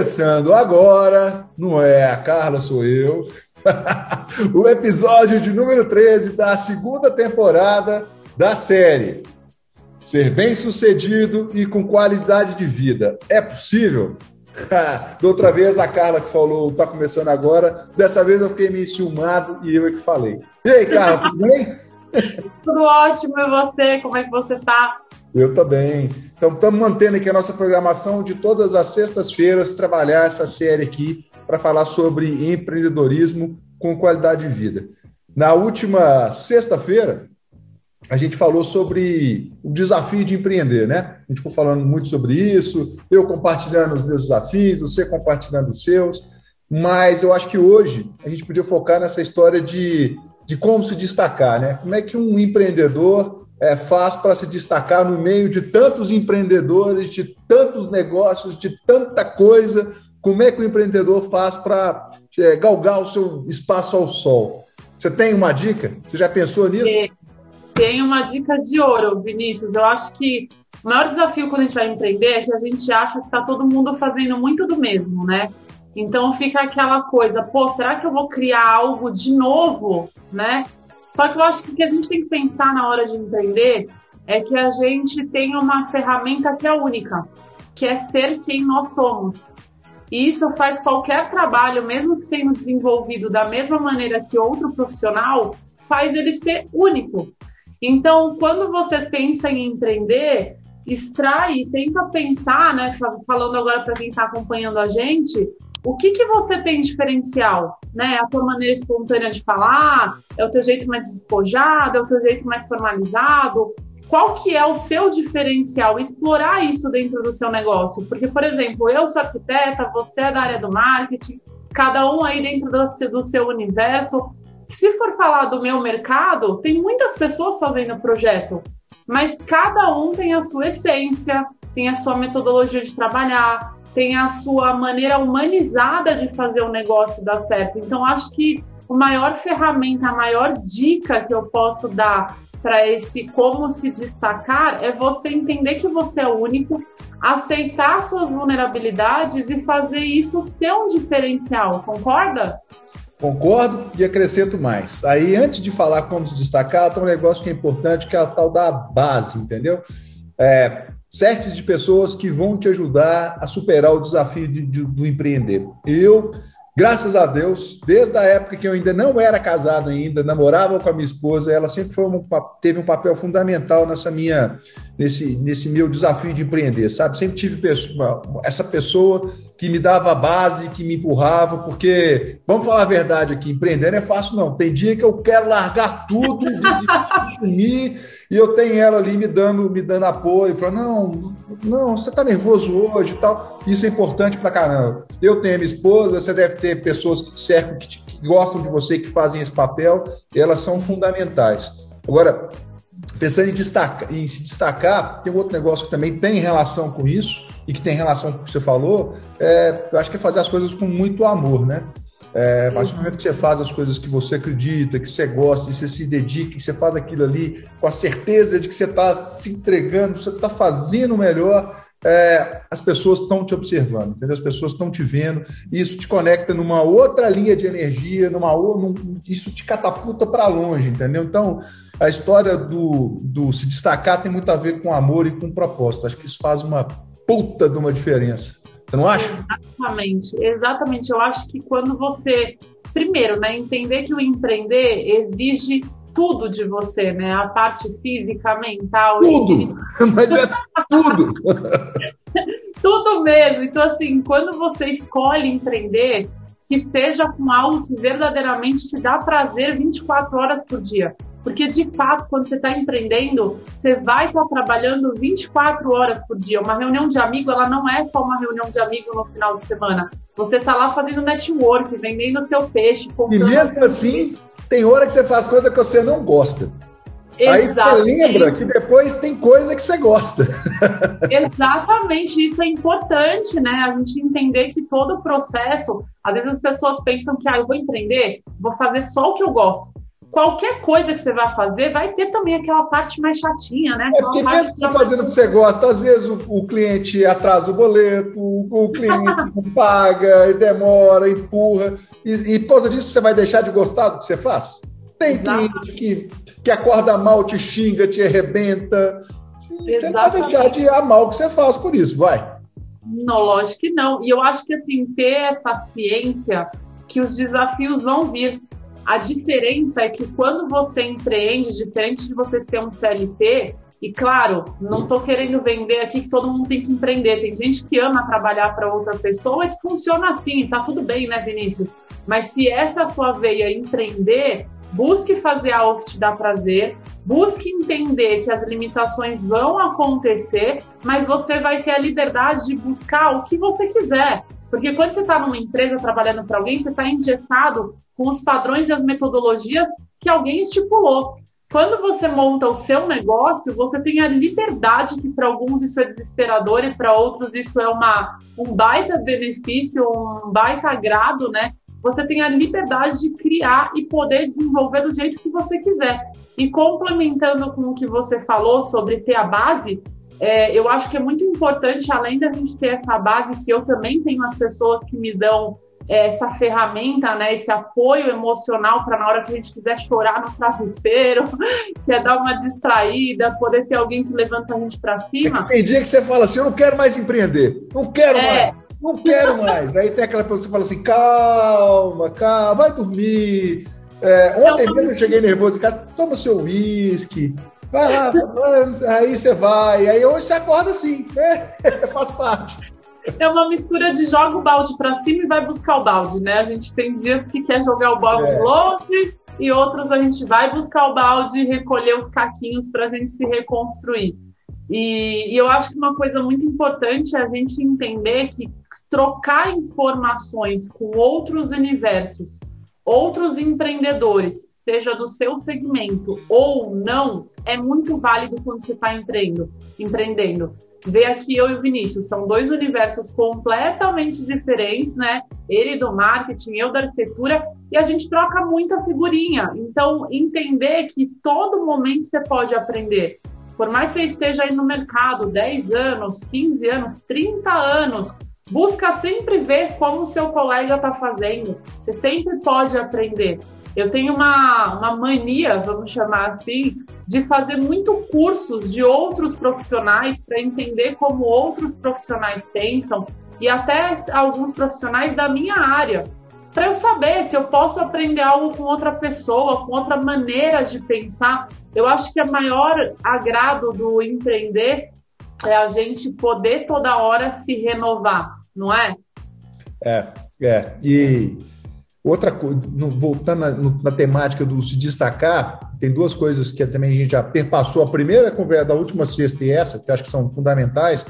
Começando agora, não é a Carla, sou eu, o episódio de número 13 da segunda temporada da série. Ser bem sucedido e com qualidade de vida é possível? da outra vez a Carla que falou, tá começando agora, dessa vez eu fiquei meio ciumado e eu é que falei. E aí, Carla, tudo bem? tudo ótimo, e você? Como é que você tá? Eu também. Então, estamos mantendo aqui a nossa programação de todas as sextas-feiras, trabalhar essa série aqui para falar sobre empreendedorismo com qualidade de vida. Na última sexta-feira, a gente falou sobre o desafio de empreender, né? A gente ficou falando muito sobre isso, eu compartilhando os meus desafios, você compartilhando os seus, mas eu acho que hoje a gente podia focar nessa história de, de como se destacar, né? Como é que um empreendedor é, faz para se destacar no meio de tantos empreendedores, de tantos negócios, de tanta coisa? Como é que o empreendedor faz para é, galgar o seu espaço ao sol? Você tem uma dica? Você já pensou nisso? Tem uma dica de ouro, Vinícius. Eu acho que o maior desafio quando a gente vai empreender é que a gente acha que está todo mundo fazendo muito do mesmo, né? Então fica aquela coisa, pô, será que eu vou criar algo de novo, né? Só que eu acho que o que a gente tem que pensar na hora de empreender é que a gente tem uma ferramenta que é única, que é ser quem nós somos. E isso faz qualquer trabalho, mesmo que sendo desenvolvido da mesma maneira que outro profissional, faz ele ser único. Então, quando você pensa em empreender, extrai, tenta pensar, né, falando agora para quem está acompanhando a gente, o que, que você tem diferencial? Né? A tua maneira espontânea de falar? É o teu jeito mais despojado? É o teu jeito mais formalizado? Qual que é o seu diferencial? Explorar isso dentro do seu negócio. Porque, por exemplo, eu sou arquiteta, você é da área do marketing, cada um aí dentro do, do seu universo. Se for falar do meu mercado, tem muitas pessoas fazendo projeto, mas cada um tem a sua essência, tem a sua metodologia de trabalhar, tem a sua maneira humanizada de fazer o negócio dar certo. Então, acho que a maior ferramenta, a maior dica que eu posso dar para esse como se destacar é você entender que você é único, aceitar suas vulnerabilidades e fazer isso ser um diferencial. Concorda? Concordo e acrescento mais. Aí, antes de falar como se destacar, tem um negócio que é importante, que é a tal da base, entendeu? É, sets de pessoas que vão te ajudar a superar o desafio de, de, do empreender. Eu, graças a Deus, desde a época que eu ainda não era casado ainda, namorava com a minha esposa, ela sempre foi um, teve um papel fundamental nessa minha, nesse, nesse meu desafio de empreender, sabe? Sempre tive pessoa, essa pessoa que me dava a base, que me empurrava, porque, vamos falar a verdade aqui, empreender não é fácil não. Tem dia que eu quero largar tudo, sumir, e eu tenho ela ali me dando, me dando apoio, falando, não, não, você está nervoso hoje e tal. Isso é importante pra caramba. Eu tenho a minha esposa, você deve ter pessoas que te cercam, que, te, que gostam de você, que fazem esse papel, elas são fundamentais. Agora, pensando em, destacar, em se destacar, tem um outro negócio que também tem relação com isso, e que tem relação com o que você falou, é, eu acho que é fazer as coisas com muito amor, né? É, a partir do momento que você faz as coisas que você acredita, que você gosta, e você se dedica, que você faz aquilo ali com a certeza de que você está se entregando, você está fazendo o melhor, é, as pessoas estão te observando, entendeu? As pessoas estão te vendo, e isso te conecta numa outra linha de energia, numa num, isso te catapulta para longe, entendeu? Então, a história do, do se destacar tem muito a ver com amor e com propósito. Acho que isso faz uma puta de uma diferença. Você não acha? Exatamente, exatamente. Eu acho que quando você, primeiro, né, entender que o empreender exige tudo de você, né? A parte física, mental. Tudo! Mas é tudo! tudo mesmo. Então, assim, quando você escolhe empreender, que seja com algo que verdadeiramente te dá prazer 24 horas por dia. Porque, de fato, quando você está empreendendo, você vai estar tá trabalhando 24 horas por dia. Uma reunião de amigo, ela não é só uma reunião de amigo no final de semana. Você está lá fazendo network, vendendo seu peixe. E mesmo assim, tem hora que você faz coisa que você não gosta. Aí você lembra que depois tem coisa que você gosta. Exatamente, isso é importante, né? A gente entender que todo o processo, às vezes as pessoas pensam que ah, eu vou empreender, vou fazer só o que eu gosto. Qualquer coisa que você vai fazer, vai ter também aquela parte mais chatinha, né? É porque mesmo você fazendo o que você gosta, às vezes o, o cliente atrasa o boleto, o cliente não paga, e demora, empurra. E, e por causa disso você vai deixar de gostar do que você faz? Tem cliente que, que acorda mal, te xinga, te arrebenta. Exatamente. Você vai deixar de amar o que você faz por isso, vai. Não, lógico que não. E eu acho que assim, ter essa ciência que os desafios vão vir. A diferença é que quando você empreende, diferente de você ser um CLT, e claro, não estou querendo vender aqui que todo mundo tem que empreender. Tem gente que ama trabalhar para outra pessoa e funciona assim, tá tudo bem, né, Vinícius? Mas se essa é a sua veia empreender, busque fazer algo que te dá prazer, busque entender que as limitações vão acontecer, mas você vai ter a liberdade de buscar o que você quiser. Porque quando você está numa empresa trabalhando para alguém, você está engessado com os padrões e as metodologias que alguém estipulou. Quando você monta o seu negócio, você tem a liberdade, que para alguns isso é desesperador e para outros isso é uma, um baita benefício, um baita agrado, né? você tem a liberdade de criar e poder desenvolver do jeito que você quiser. E complementando com o que você falou sobre ter a base, é, eu acho que é muito importante, além da gente ter essa base, que eu também tenho as pessoas que me dão é, essa ferramenta, né, esse apoio emocional para na hora que a gente quiser chorar no travesseiro, quer dar uma distraída, poder ter alguém que levanta a gente para cima. É tem dia que você fala assim, eu não quero mais empreender, não quero é, mais não quero mais. Aí tem aquela pessoa que fala assim: calma, calma, vai dormir. É, ontem mesmo eu cheguei nervoso em casa, toma o seu uísque, vai lá, aí você vai. Aí hoje você acorda assim, é, faz parte. É uma mistura de joga o balde para cima e vai buscar o balde, né? A gente tem dias que quer jogar o balde é. longe e outros a gente vai buscar o balde e recolher os caquinhos para a gente se reconstruir. E, e, eu acho que uma coisa muito importante é a gente entender que trocar informações com outros universos, outros empreendedores, seja do seu segmento ou não, é muito válido quando você está empreendendo. empreendendo. Vê aqui eu e o Vinícius, são dois universos completamente diferentes, né? Ele do marketing, eu da arquitetura, e a gente troca muita figurinha. Então, entender que todo momento você pode aprender. Por mais que você esteja aí no mercado 10 anos, 15 anos, 30 anos, busca sempre ver como o seu colega está fazendo. Você sempre pode aprender. Eu tenho uma, uma mania, vamos chamar assim, de fazer muito cursos de outros profissionais para entender como outros profissionais pensam e até alguns profissionais da minha área para eu saber se eu posso aprender algo com outra pessoa, com outra maneira de pensar. Eu acho que o maior agrado do empreender é a gente poder toda hora se renovar, não é? É, é. E outra coisa, voltando na, na, temática do se destacar, tem duas coisas que também a gente já perpassou. A primeira conversa da última sexta e essa, que acho que são fundamentais.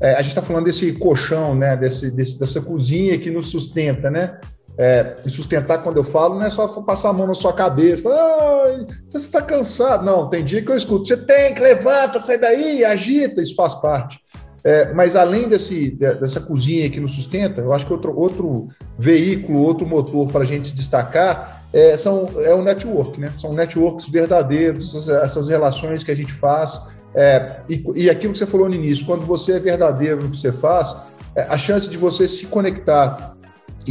É, a gente está falando desse colchão, né? Desse, desse, dessa cozinha que nos sustenta, né? é, sustentar quando eu falo, não é só passar a mão na sua cabeça, falar, você está cansado. Não, tem dia que eu escuto, você tem que levanta, sai daí, agita, isso faz parte. É, mas além desse, dessa cozinha que nos sustenta, eu acho que outro, outro veículo, outro motor para a gente destacar é, são, é o network, né? São networks verdadeiros, essas, essas relações que a gente faz É, e, e aquilo que você falou no início, quando você é verdadeiro no que você faz, é, a chance de você se conectar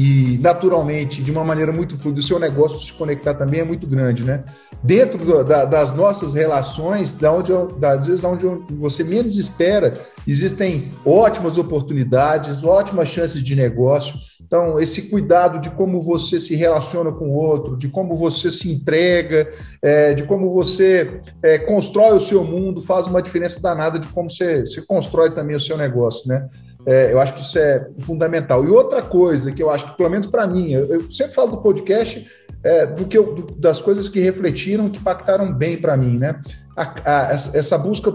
e naturalmente, de uma maneira muito fluida, o seu negócio se conectar também é muito grande, né? Dentro do, da, das nossas relações, da onde, às vezes, onde você menos espera, existem ótimas oportunidades, ótimas chances de negócio. Então, esse cuidado de como você se relaciona com o outro, de como você se entrega, é, de como você é, constrói o seu mundo, faz uma diferença danada de como você, você constrói também o seu negócio, né? É, eu acho que isso é fundamental. E outra coisa que eu acho que, pelo menos para mim, eu, eu, sempre falo do podcast é, do que eu, do, das coisas que refletiram, que impactaram bem para mim, né? A, a, essa busca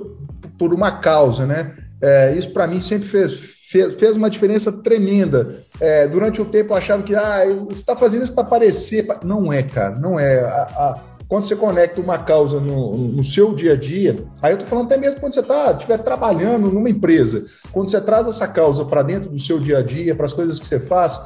por uma causa, né? É, isso para mim sempre fez, fez, fez, uma diferença tremenda. É, durante o tempo eu achava que ah, você está fazendo isso para aparecer. Não é, cara, não é. A, quando você conecta uma causa no, no seu dia a dia, aí eu estou falando até mesmo quando você está estiver trabalhando numa empresa, quando você traz essa causa para dentro do seu dia a dia, para as coisas que você faz,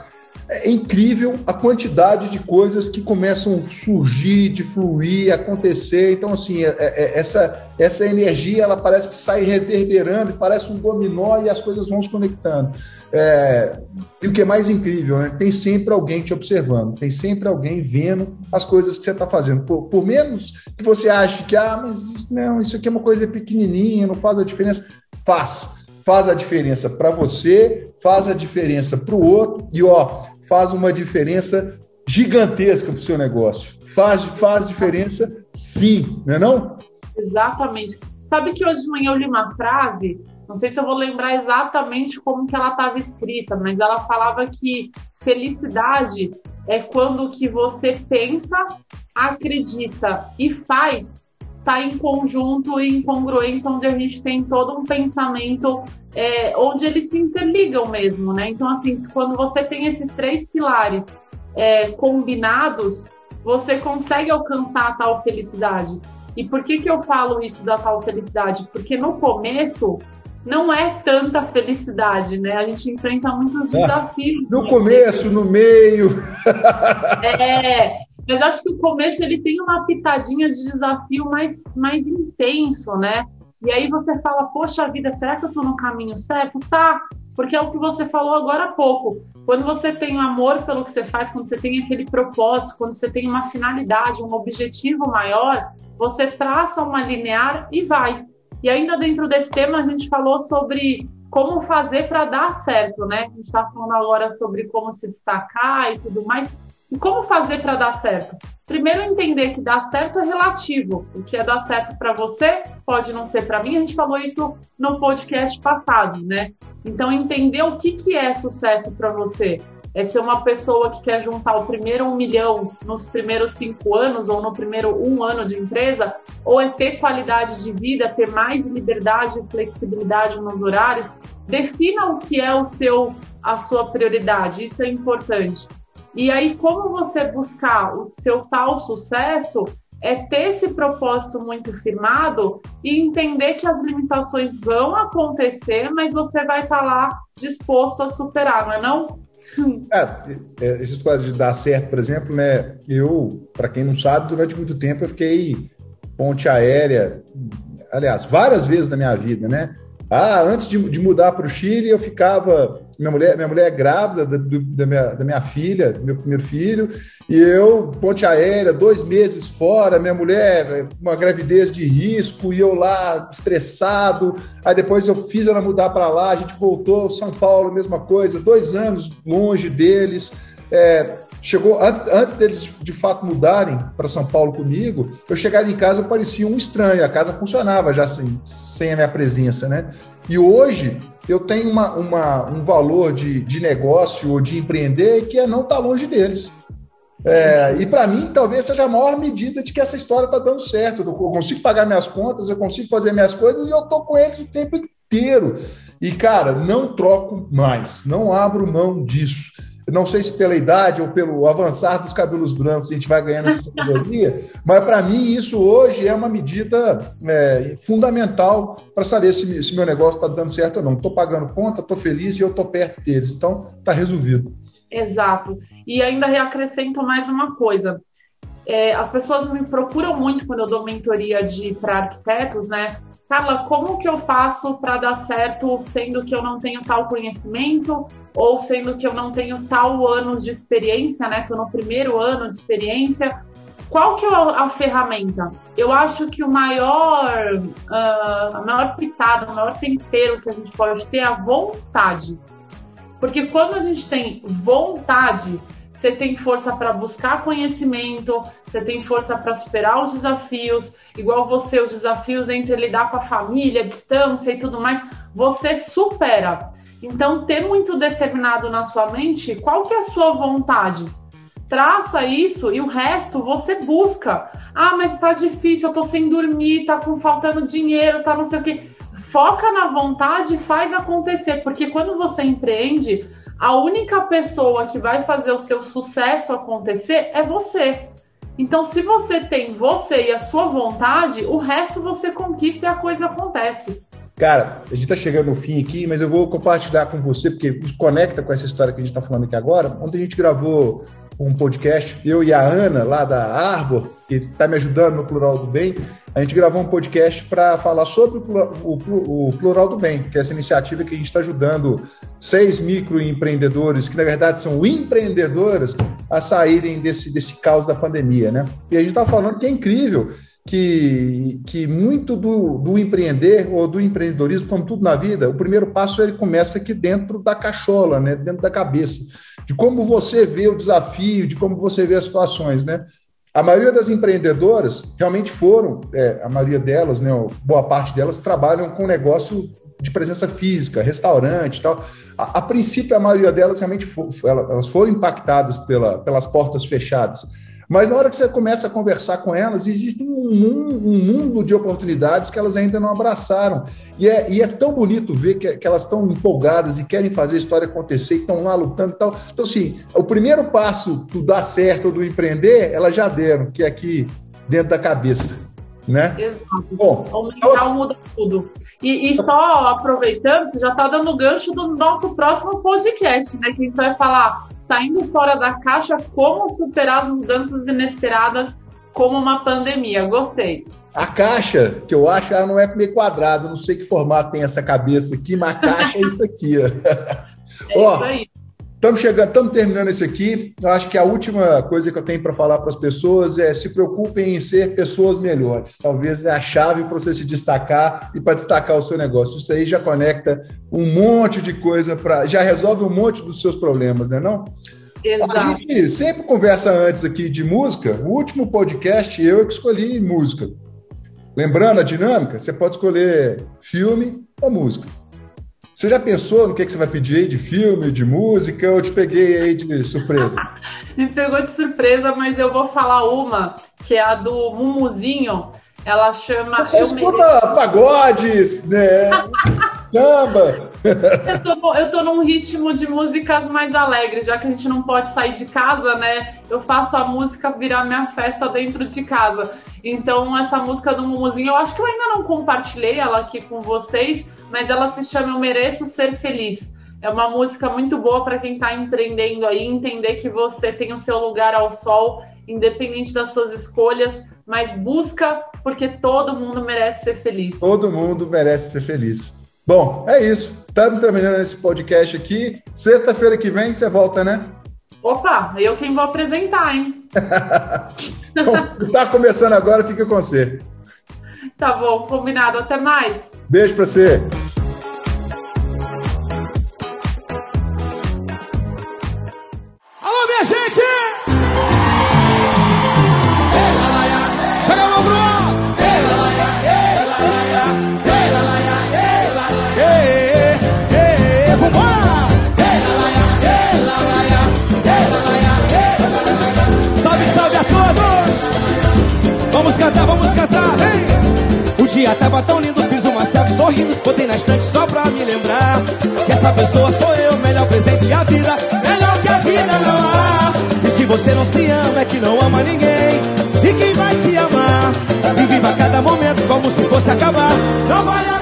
é incrível a quantidade de coisas que começam a surgir, de fluir, acontecer. Então, assim, é, é, essa, essa energia, ela parece que sai reverberando, parece um dominó e as coisas vão se conectando. É, e o que é mais incrível, né? Tem sempre alguém te observando, tem sempre alguém vendo as coisas que você está fazendo. Por, por, menos que você ache que, ah, mas não, isso aqui é uma coisa pequenininha, não faz a diferença. Faz. Faz a diferença para você, faz a diferença para o outro e, ó, faz uma diferença gigantesca para o seu negócio. Faz, faz diferença, sim, não é não? Exatamente. Sabe que hoje de manhã eu li uma frase não sei se eu vou lembrar exatamente como que ela estava escrita, mas ela falava que felicidade é quando que você pensa, acredita e faz está em conjunto e em congruência, onde a gente tem todo um pensamento, é, onde eles se interligam mesmo, né? Então, assim, quando você tem esses três pilares é, combinados, você consegue alcançar a tal felicidade. E por que, que eu falo isso da tal felicidade? Porque no começo não é tanta felicidade, né? A gente enfrenta muitos é. desafios. No começo, no meio. é, mas acho que o começo ele tem uma pitadinha de desafio mais, mais intenso, né? E aí você fala, poxa vida, será que eu estou no caminho certo? Tá, porque é o que você falou agora há pouco. Quando você tem amor pelo que você faz, quando você tem aquele propósito, quando você tem uma finalidade, um objetivo maior, você traça uma linear e vai. E ainda dentro desse tema, a gente falou sobre como fazer para dar certo, né? A gente está falando agora sobre como se destacar e tudo mais. E como fazer para dar certo? Primeiro, entender que dar certo é relativo. O que é dar certo para você pode não ser para mim. A gente falou isso no podcast passado, né? Então, entender o que, que é sucesso para você é ser uma pessoa que quer juntar o primeiro um milhão nos primeiros cinco anos ou no primeiro um ano de empresa, ou é ter qualidade de vida, ter mais liberdade e flexibilidade nos horários. Defina o que é o seu, a sua prioridade, isso é importante. E aí, como você buscar o seu tal sucesso, é ter esse propósito muito firmado e entender que as limitações vão acontecer, mas você vai estar lá disposto a superar, não é não? É, é, essa história de dar certo, por exemplo, né? Eu, para quem não sabe, durante muito tempo eu fiquei ponte aérea, aliás, várias vezes na minha vida, né? Ah, antes de, de mudar para o Chile, eu ficava. Minha mulher, minha mulher é grávida da, da, minha, da minha filha, do meu primeiro filho, e eu, ponte aérea, dois meses fora, minha mulher, uma gravidez de risco, e eu lá estressado. Aí depois eu fiz ela mudar para lá, a gente voltou, São Paulo, mesma coisa, dois anos longe deles. É, chegou antes, antes deles de fato mudarem para São Paulo comigo, eu chegava em casa eu parecia um estranho, a casa funcionava já sem, sem a minha presença, né? E hoje eu tenho uma, uma, um valor de, de negócio ou de empreender que é não estar tá longe deles. É, e para mim, talvez seja a maior medida de que essa história está dando certo. Eu consigo pagar minhas contas, eu consigo fazer minhas coisas e eu estou com eles o tempo inteiro. E, cara, não troco mais, não abro mão disso não sei se pela idade ou pelo avançar dos cabelos brancos a gente vai ganhando essa sabedoria, mas para mim isso hoje é uma medida é, fundamental para saber se, se, meu negócio está dando certo ou não. Estou pagando conta, estou feliz e eu estou perto deles, então está resolvido. Exato. E ainda acrescento mais uma coisa. É, as pessoas me procuram muito quando eu dou mentoria para arquitetos, né? Carla, como que eu faço para dar certo, sendo que eu não tenho tal conhecimento, ou sendo que eu não tenho tal anos de experiência, né? Que eu no primeiro ano de experiência. Qual que é a ferramenta? Eu acho que o maior, uh, a maior pitada, o maior tempero que a gente pode ter é a vontade. Porque quando a gente tem vontade, você tem força para buscar conhecimento, você tem força para superar os desafios, igual você, os desafios entre lidar com a família, distância e tudo mais, você supera. Então, ter muito determinado na sua mente qual que é a sua vontade. Traça isso e o resto você busca. Ah, mas tá difícil, eu tô sem dormir, tá com faltando dinheiro, tá não sei o quê. Foca na vontade e faz acontecer, porque quando você empreende, a única pessoa que vai fazer o seu sucesso acontecer é você. Então, se você tem você e a sua vontade, o resto você conquista e a coisa acontece. Cara, a gente está chegando no fim aqui, mas eu vou compartilhar com você, porque conecta com essa história que a gente está falando aqui agora. Ontem a gente gravou um podcast, eu e a Ana, lá da Arbor, que está me ajudando no Plural do Bem, a gente gravou um podcast para falar sobre o, o, o, Plural do Bem, que é essa iniciativa que a gente está ajudando seis microempreendedores, que na verdade são empreendedoras, a saírem desse, desse caos da pandemia, né? E a gente está falando que é incrível que, que muito do, do empreender ou do empreendedorismo, como tudo na vida, o primeiro passo ele começa aqui dentro da cachola, né? dentro da cabeça de como você vê o desafio, de como você vê as situações, né? A maioria das empreendedoras realmente foram, é, a maioria delas, né, boa parte delas trabalham com negócio de presença física, restaurante e tal. A, a princípio, a maioria delas realmente for, elas foram impactadas pela, pelas portas fechadas. Mas na hora que você começa a conversar com elas, existe um, um mundo de oportunidades que elas ainda não abraçaram. E é, e é tão bonito ver que, que elas estão empolgadas e querem fazer a história acontecer, e estão lá lutando e tal. Então, assim, o primeiro passo do dar certo ou do empreender, elas já deram, que é aqui dentro da cabeça. Né? Exato. Bom, o mental muda tudo. E, e, só aproveitando, você já está dando gancho do nosso próximo podcast, né? Que a gente vai falar saindo fora da caixa, como superar as mudanças inesperadas como uma pandemia. Gostei. A caixa, que eu acho, ela não é meio quadrada, não sei que formato tem essa cabeça aqui, mas a caixa é isso aqui. É ó, isso aí. Estamos chegando, estamos terminando esse aqui. Eu acho que a última coisa que eu tenho para falar para as pessoas é se preocupem em ser pessoas melhores. Talvez é a chave para você se destacar e para destacar o seu negócio. Isso aí já conecta um monte de coisa para, já resolve um monte dos seus problemas, né? Não? Exato. A gente sempre conversa antes aqui de música. O último podcast eu que escolhi música. Lembrando a dinâmica, você pode escolher filme ou música. Você já pensou no que, que você vai pedir aí de filme, de música? Eu te peguei aí de surpresa. Me pegou de surpresa, mas eu vou falar uma, que é a do Mumuzinho. Ela chama. Você escuta mereço... pagodes, né? Samba. eu, tô, eu tô num ritmo de músicas mais alegres, já que a gente não pode sair de casa, né? Eu faço a música virar minha festa dentro de casa. Então, essa música do Mumuzinho, eu acho que eu ainda não compartilhei ela aqui com vocês mas ela se chama Eu Mereço Ser Feliz. É uma música muito boa para quem está empreendendo aí, entender que você tem o seu lugar ao sol, independente das suas escolhas, mas busca porque todo mundo merece ser feliz. Todo mundo merece ser feliz. Bom, é isso. Estamos terminando esse podcast aqui. Sexta-feira que vem você volta, né? Opa, eu quem vou apresentar, hein? então, tá começando agora, fica com você. Tá bom, combinado. Até mais. Beijo pra você. Dia tava tão lindo sorrindo, botei na estante só pra me lembrar Que essa pessoa sou eu, melhor presente a vida Melhor que a vida não há. E se você não se ama, é que não ama ninguém. E quem vai te amar? E viva cada momento como se fosse acabar. Não vale a